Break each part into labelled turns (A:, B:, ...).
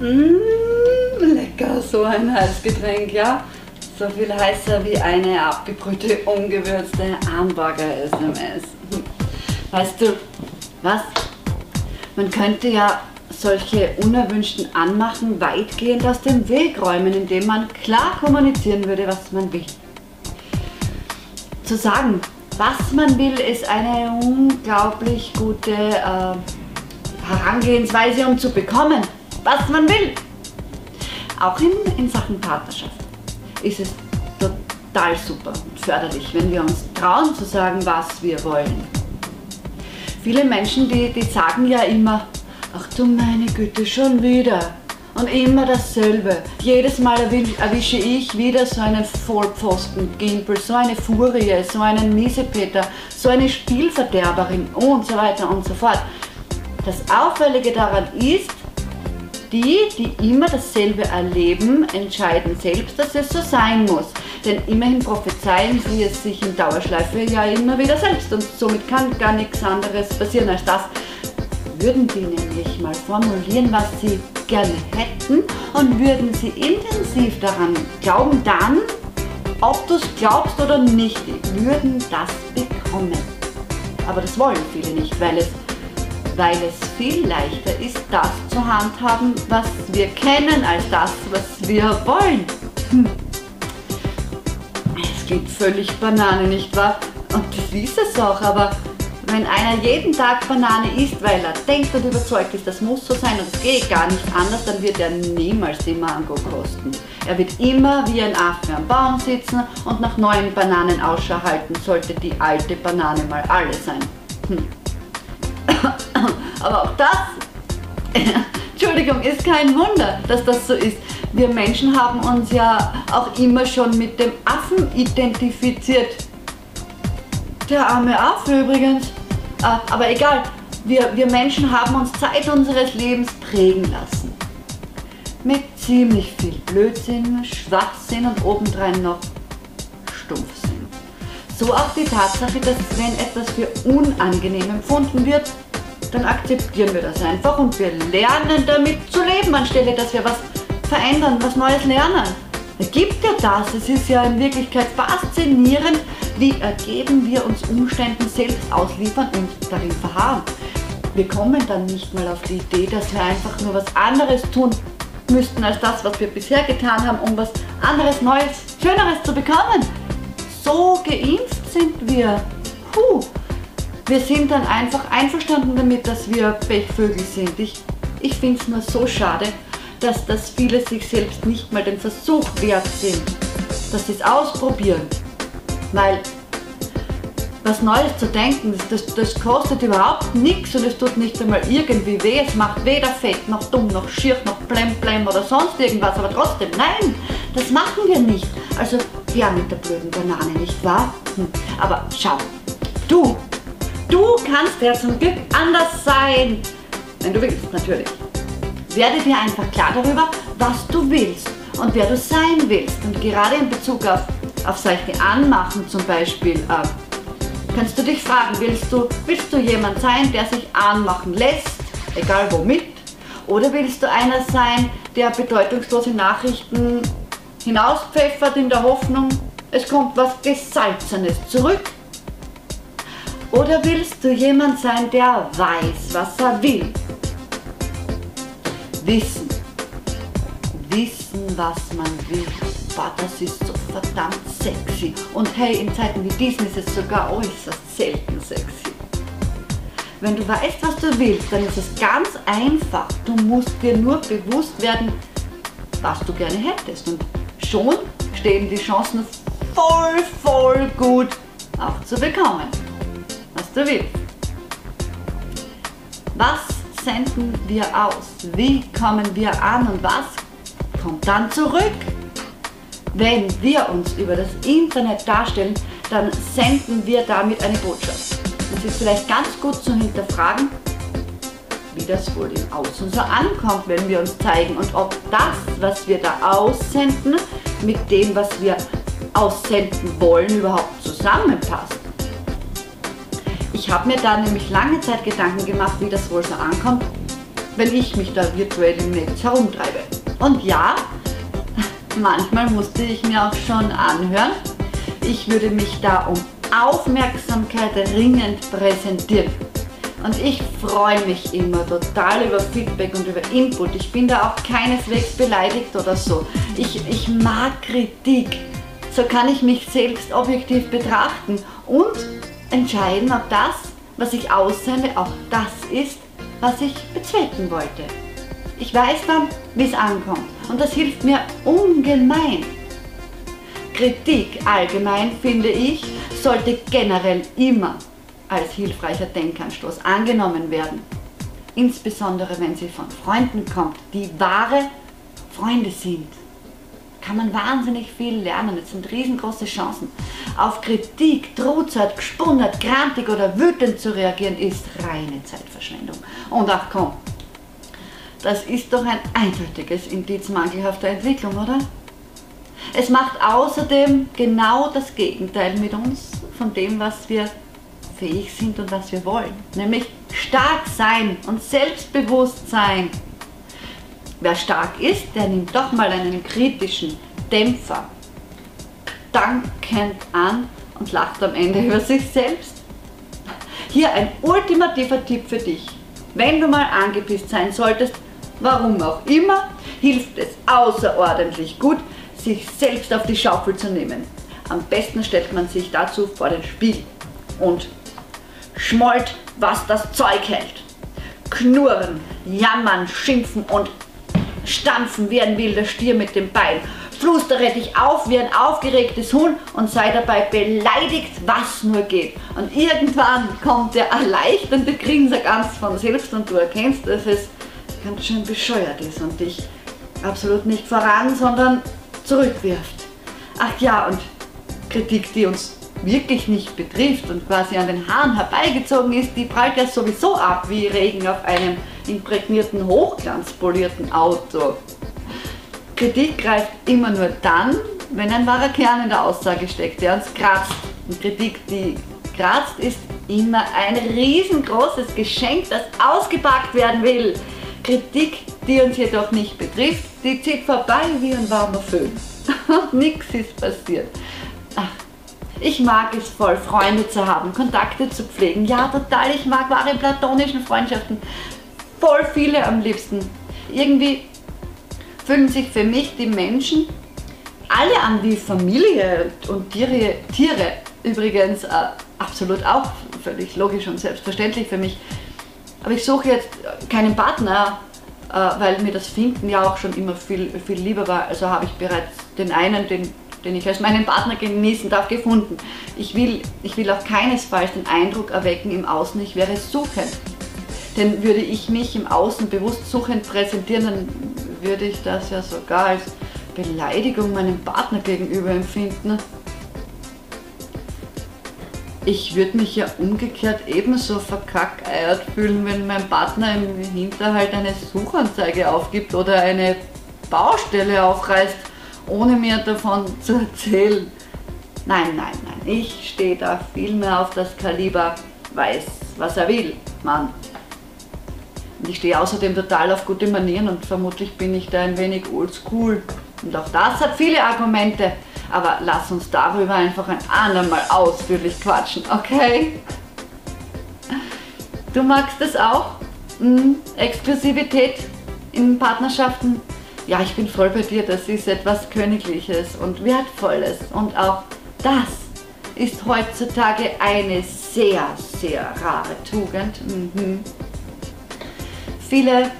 A: Mmh, lecker, so ein Heißgetränk, ja? So viel heißer wie eine abgebrühte, ungewürzte Hamburger-SMS. Weißt du, was? Man könnte ja solche unerwünschten Anmachen weitgehend aus dem Weg räumen, indem man klar kommunizieren würde, was man will. Zu sagen, was man will, ist eine unglaublich gute äh, Herangehensweise, um zu bekommen, was man will. Auch in, in Sachen Partnerschaft ist es total super und förderlich, wenn wir uns trauen zu sagen, was wir wollen. Viele Menschen, die, die sagen ja immer, ach du meine Güte, schon wieder. Und immer dasselbe. Jedes Mal erwische ich wieder so einen Vollpfosten-Gimpel, so eine Furie, so einen Miesepeter, so eine Spielverderberin und so weiter und so fort. Das Auffällige daran ist, die, die immer dasselbe erleben, entscheiden selbst, dass es so sein muss. Denn immerhin prophezeien sie es sich in Dauerschleife ja immer wieder selbst und somit kann gar nichts anderes passieren als das. Würden die nämlich mal formulieren, was sie gerne hätten und würden sie intensiv daran glauben, dann, ob du es glaubst oder nicht, würden das bekommen. Aber das wollen viele nicht, weil es weil es viel leichter ist, das zu handhaben, was wir kennen, als das, was wir wollen. Hm. Es klingt völlig Banane, nicht wahr? Und das ist es auch, aber wenn einer jeden Tag Banane isst, weil er denkt und überzeugt ist, das muss so sein und es geht gar nicht anders, dann wird er niemals die Mango kosten. Er wird immer wie ein Affe am Baum sitzen und nach neuen Bananen Ausschau halten, sollte die alte Banane mal alle sein. Hm. Aber auch das, Entschuldigung, ist kein Wunder, dass das so ist. Wir Menschen haben uns ja auch immer schon mit dem Affen identifiziert. Der arme Affe übrigens. Ah, aber egal, wir, wir Menschen haben uns Zeit unseres Lebens prägen lassen. Mit ziemlich viel Blödsinn, Schwachsinn und obendrein noch Stumpfsinn. So auch die Tatsache, dass wenn etwas für unangenehm empfunden wird, dann akzeptieren wir das einfach und wir lernen damit zu leben, anstelle dass wir was verändern, was Neues lernen. Es gibt ja das, es ist ja in Wirklichkeit faszinierend, wie ergeben wir uns Umständen selbst ausliefern und darin verharren. Wir kommen dann nicht mal auf die Idee, dass wir einfach nur was anderes tun müssten als das, was wir bisher getan haben, um was anderes, Neues, Schöneres zu bekommen. So geimpft sind wir. Puh. Wir sind dann einfach einverstanden damit, dass wir Pechvögel sind. Ich, ich finde es nur so schade, dass, dass viele sich selbst nicht mal den Versuch wert sind, dass sie es ausprobieren. Weil was Neues zu denken, das, das kostet überhaupt nichts und es tut nicht einmal irgendwie weh. Es macht weder fett, noch dumm, noch schier, noch blem, blem oder sonst irgendwas. Aber trotzdem, nein, das machen wir nicht. Also ja mit der blöden Banane, nicht wahr? Hm. Aber schau, du Du kannst ja zum Glück anders sein, wenn du willst natürlich. Werde dir einfach klar darüber, was du willst und wer du sein willst. Und gerade in Bezug auf, auf solche Anmachen zum Beispiel, äh, kannst du dich fragen, willst du, willst du jemand sein, der sich anmachen lässt, egal womit? Oder willst du einer sein, der bedeutungslose Nachrichten hinauspfeffert in der Hoffnung, es kommt was Gesalzenes zurück? Oder willst du jemand sein, der weiß, was er will? Wissen. Wissen, was man will. Boah, das ist so verdammt sexy. Und hey, in Zeiten wie diesen ist es sogar äußerst selten sexy. Wenn du weißt, was du willst, dann ist es ganz einfach. Du musst dir nur bewusst werden, was du gerne hättest. Und schon stehen die Chancen voll, voll gut auch zu bekommen was du willst. Was senden wir aus? Wie kommen wir an und was kommt dann zurück? Wenn wir uns über das Internet darstellen, dann senden wir damit eine Botschaft. Es ist vielleicht ganz gut zu hinterfragen, wie das wohl im Außen so ankommt, wenn wir uns zeigen und ob das, was wir da aussenden, mit dem, was wir aussenden wollen, überhaupt zusammenpasst. Ich habe mir da nämlich lange Zeit Gedanken gemacht, wie das wohl so ankommt, wenn ich mich da virtuell im Netz herumtreibe. Und ja, manchmal musste ich mir auch schon anhören, ich würde mich da um Aufmerksamkeit ringend präsentieren. Und ich freue mich immer total über Feedback und über Input. Ich bin da auch keineswegs beleidigt oder so. Ich, ich mag Kritik. So kann ich mich selbst objektiv betrachten und entscheiden, ob das, was ich aussende, auch das ist, was ich bezwecken wollte. Ich weiß dann, wie es ankommt und das hilft mir ungemein. Kritik allgemein, finde ich, sollte generell immer als hilfreicher Denkanstoß angenommen werden. Insbesondere wenn sie von Freunden kommt, die wahre Freunde sind. Kann man wahnsinnig viel lernen. Es sind riesengroße Chancen. Auf Kritik, Drohzeit, gespundert, grantig oder wütend zu reagieren, ist reine Zeitverschwendung. Und ach komm, das ist doch ein eindeutiges Indiz mangelhafter Entwicklung, oder? Es macht außerdem genau das Gegenteil mit uns von dem, was wir fähig sind und was wir wollen. Nämlich stark sein und selbstbewusst sein. Wer stark ist, der nimmt doch mal einen kritischen Dämpfer dankend an und lacht am Ende über sich selbst. Hier ein ultimativer Tipp für dich. Wenn du mal angepisst sein solltest, warum auch immer, hilft es außerordentlich gut, sich selbst auf die Schaufel zu nehmen. Am besten stellt man sich dazu vor den Spiegel und schmollt, was das Zeug hält. Knurren, jammern, schimpfen und stampfen wie ein wilder Stier mit dem Bein. Flüstere dich auf wie ein aufgeregtes Huhn und sei dabei beleidigt, was nur geht. Und irgendwann kommt der erleichternde Grinser ganz von selbst und du erkennst, dass es ganz schön bescheuert ist und dich absolut nicht voran, sondern zurückwirft. Ach ja, und Kritik, die uns wirklich nicht betrifft und quasi an den Haaren herbeigezogen ist, die prallt ja sowieso ab wie Regen auf einem imprägnierten, hochglanzpolierten Auto. Kritik greift immer nur dann, wenn ein wahrer Kern in der Aussage steckt, der uns kratzt. Und Kritik, die kratzt, ist immer ein riesengroßes Geschenk, das ausgepackt werden will. Kritik, die uns jedoch nicht betrifft, die zieht vorbei wie ein warmer Föhn. Nichts ist passiert. Ach, ich mag es voll, Freunde zu haben, Kontakte zu pflegen. Ja, total. Ich mag wahre platonischen Freundschaften. Voll viele am liebsten. Irgendwie fühlen sich für mich die Menschen alle an wie Familie und Tiere, Tiere übrigens äh, absolut auch völlig logisch und selbstverständlich für mich. Aber ich suche jetzt keinen Partner, äh, weil mir das Finden ja auch schon immer viel, viel lieber war. Also habe ich bereits den einen, den den ich als meinen Partner genießen darf, gefunden. Ich will, ich will auch keinesfalls den Eindruck erwecken im Außen, ich wäre suchend. Denn würde ich mich im Außen bewusst suchend präsentieren, dann würde ich das ja sogar als Beleidigung meinem Partner gegenüber empfinden. Ich würde mich ja umgekehrt ebenso verkackeiert fühlen, wenn mein Partner im Hinterhalt eine Suchanzeige aufgibt oder eine Baustelle aufreißt ohne mir davon zu erzählen. Nein, nein, nein, ich stehe da vielmehr auf das Kaliber, weiß, was er will, Mann. Und ich stehe außerdem total auf gute Manieren und vermutlich bin ich da ein wenig oldschool. Und auch das hat viele Argumente. Aber lass uns darüber einfach ein andermal ausführlich quatschen, okay? Du magst es auch? Hm? Exklusivität in Partnerschaften? Ja, ich bin voll bei dir, das ist etwas Königliches und Wertvolles. Und auch das ist heutzutage eine sehr, sehr rare Tugend. Mhm. Viele,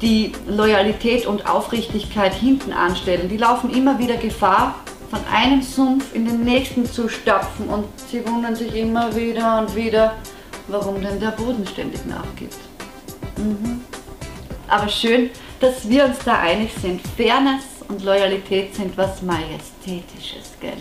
A: die Loyalität und Aufrichtigkeit hinten anstellen, die laufen immer wieder Gefahr, von einem Sumpf in den nächsten zu stapfen und sie wundern sich immer wieder und wieder, warum denn der Boden ständig nachgibt. Mhm. Aber schön, dass wir uns da einig sind. Fairness und Loyalität sind was Majestätisches, gell?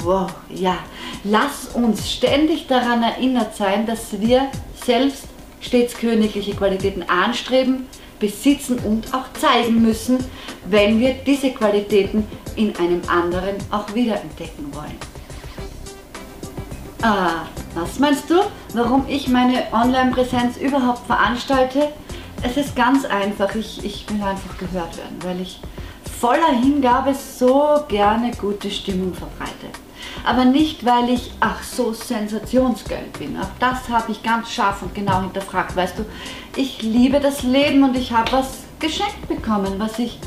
A: Wow, ja. Lass uns ständig daran erinnert sein, dass wir selbst stets königliche Qualitäten anstreben, besitzen und auch zeigen müssen, wenn wir diese Qualitäten in einem anderen auch wiederentdecken wollen. Ah, was meinst du, warum ich meine Online-Präsenz überhaupt veranstalte? Es ist ganz einfach. Ich, ich will einfach gehört werden, weil ich voller Hingabe so gerne gute Stimmung verbreite. Aber nicht, weil ich, ach so, sensationsgeil bin. Auch das habe ich ganz scharf und genau hinterfragt. Weißt du, ich liebe das Leben und ich habe was geschenkt bekommen, was ich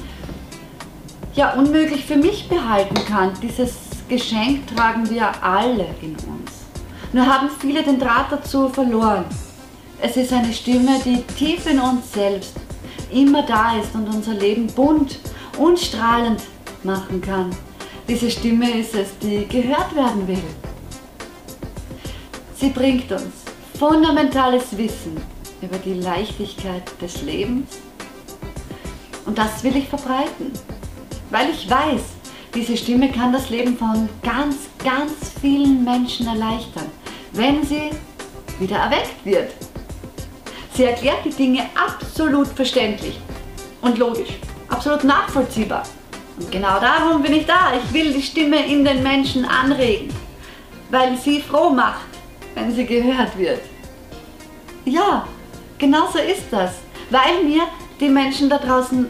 A: ja unmöglich für mich behalten kann. Dieses Geschenk tragen wir alle in uns. Nur haben viele den Draht dazu verloren. Es ist eine Stimme, die tief in uns selbst immer da ist und unser Leben bunt und strahlend machen kann. Diese Stimme ist es, die gehört werden will. Sie bringt uns fundamentales Wissen über die Leichtigkeit des Lebens und das will ich verbreiten, weil ich weiß, diese Stimme kann das Leben von ganz, ganz vielen Menschen erleichtern, wenn sie wieder erweckt wird. Sie erklärt die Dinge absolut verständlich und logisch, absolut nachvollziehbar. Und genau darum bin ich da. Ich will die Stimme in den Menschen anregen, weil sie froh macht, wenn sie gehört wird. Ja, genau so ist das, weil mir die Menschen da draußen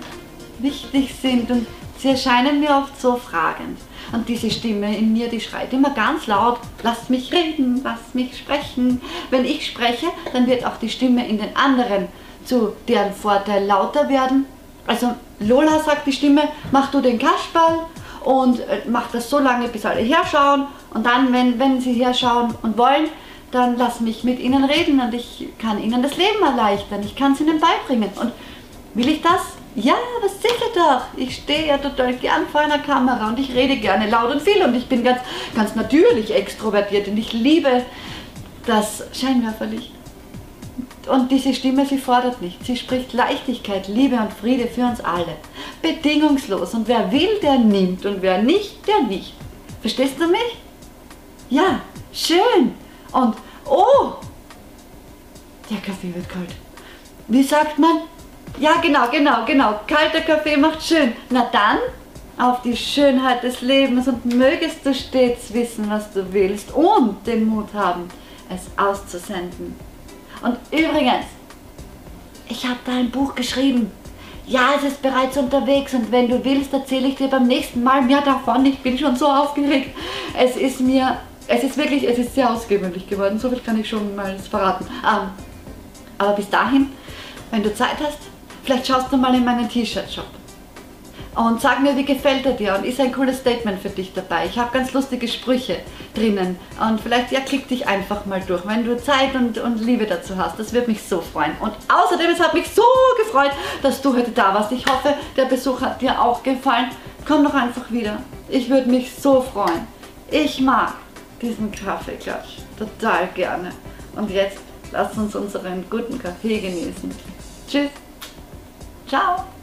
A: wichtig sind und sie erscheinen mir oft so fragend. Und diese Stimme in mir, die schreit immer ganz laut, lasst mich reden, lasst mich sprechen. Wenn ich spreche, dann wird auch die Stimme in den anderen zu deren Vorteil lauter werden. Also Lola sagt die Stimme, mach du den Kasperl und äh, mach das so lange, bis alle herschauen. Und dann, wenn, wenn sie herschauen und wollen, dann lass mich mit ihnen reden und ich kann ihnen das Leben erleichtern. Ich kann es ihnen beibringen. Und will ich das? Ja, aber sicher doch. Ich stehe ja total gern vor einer Kamera und ich rede gerne laut und viel und ich bin ganz, ganz natürlich extrovertiert und ich liebe das Scheinwerferlicht. Und diese Stimme, sie fordert nicht. Sie spricht Leichtigkeit, Liebe und Friede für uns alle. Bedingungslos. Und wer will, der nimmt. Und wer nicht, der nicht. Verstehst du mich? Ja, schön. Und, oh, der Kaffee wird kalt. Wie sagt man? Ja, genau, genau, genau. Kalter Kaffee macht schön. Na dann, auf die Schönheit des Lebens und mögest du stets wissen, was du willst und den Mut haben, es auszusenden. Und übrigens, ich habe da ein Buch geschrieben. Ja, es ist bereits unterwegs und wenn du willst, erzähle ich dir beim nächsten Mal mehr davon. Ich bin schon so aufgeregt. Es ist mir, es ist wirklich, es ist sehr ausgewöhnlich geworden. So viel kann ich schon mal verraten. Ähm, aber bis dahin, wenn du Zeit hast, vielleicht schaust du mal in meinen T-Shirt-Shop und sag mir, wie gefällt er dir und ist ein cooles Statement für dich dabei. Ich habe ganz lustige Sprüche drinnen und vielleicht ja, klick dich einfach mal durch, wenn du Zeit und, und Liebe dazu hast. Das würde mich so freuen. Und außerdem, es hat mich so gefreut, dass du heute da warst. Ich hoffe, der Besuch hat dir auch gefallen. Komm doch einfach wieder. Ich würde mich so freuen. Ich mag diesen Kaffeeklatsch total gerne. Und jetzt lass uns unseren guten Kaffee genießen. Tschüss. Tchau!